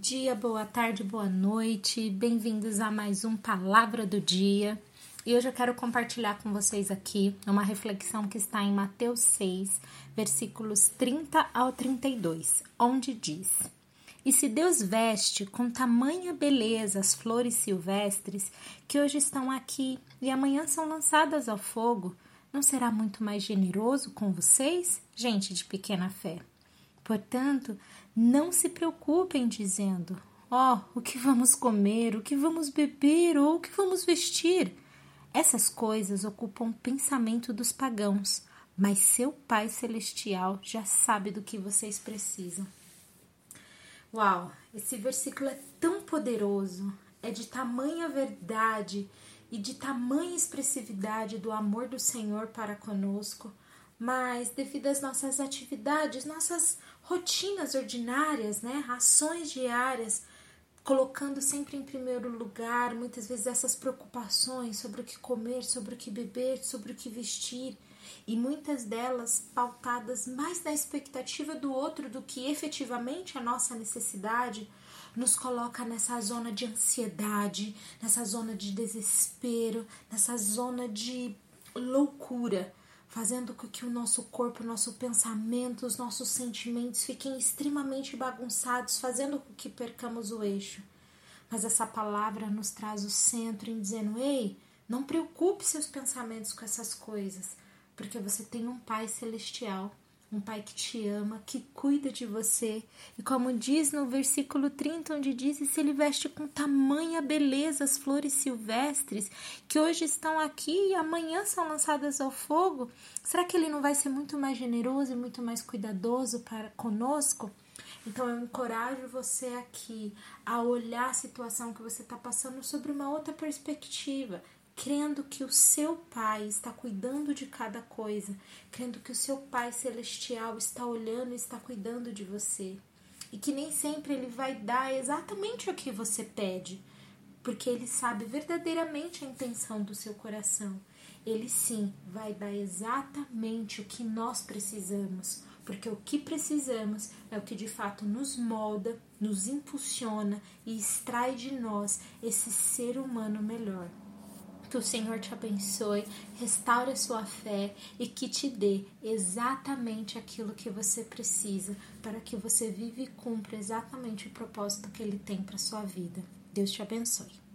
Dia, boa tarde, boa noite. Bem-vindos a mais um Palavra do Dia. E hoje eu quero compartilhar com vocês aqui uma reflexão que está em Mateus 6, versículos 30 ao 32, onde diz: E se Deus veste com tamanha beleza as flores silvestres que hoje estão aqui e amanhã são lançadas ao fogo, não será muito mais generoso com vocês, gente de pequena fé? Portanto, não se preocupem dizendo: Ó, oh, o que vamos comer, o que vamos beber ou o que vamos vestir. Essas coisas ocupam o pensamento dos pagãos, mas seu Pai Celestial já sabe do que vocês precisam. Uau, esse versículo é tão poderoso, é de tamanha verdade e de tamanha expressividade do amor do Senhor para conosco, mas devido às nossas atividades, nossas rotinas ordinárias, né, ações diárias, colocando sempre em primeiro lugar muitas vezes essas preocupações sobre o que comer, sobre o que beber, sobre o que vestir, e muitas delas pautadas mais na expectativa do outro do que efetivamente a nossa necessidade, nos coloca nessa zona de ansiedade, nessa zona de desespero, nessa zona de loucura fazendo com que o nosso corpo, o nosso pensamento, os nossos sentimentos fiquem extremamente bagunçados, fazendo com que percamos o eixo. Mas essa palavra nos traz o centro em dizendo: ei, não preocupe seus pensamentos com essas coisas, porque você tem um Pai celestial um pai que te ama, que cuida de você. E como diz no versículo 30, onde diz: e se ele veste com tamanha beleza as flores silvestres, que hoje estão aqui e amanhã são lançadas ao fogo, será que ele não vai ser muito mais generoso e muito mais cuidadoso para conosco? Então eu encorajo você aqui a olhar a situação que você está passando sobre uma outra perspectiva crendo que o seu Pai está cuidando de cada coisa, crendo que o seu Pai celestial está olhando e está cuidando de você. E que nem sempre ele vai dar exatamente o que você pede, porque ele sabe verdadeiramente a intenção do seu coração. Ele sim vai dar exatamente o que nós precisamos, porque o que precisamos é o que de fato nos molda, nos impulsiona e extrai de nós esse ser humano melhor. Que o Senhor te abençoe, restaure a sua fé e que te dê exatamente aquilo que você precisa para que você viva e cumpra exatamente o propósito que Ele tem para sua vida. Deus te abençoe.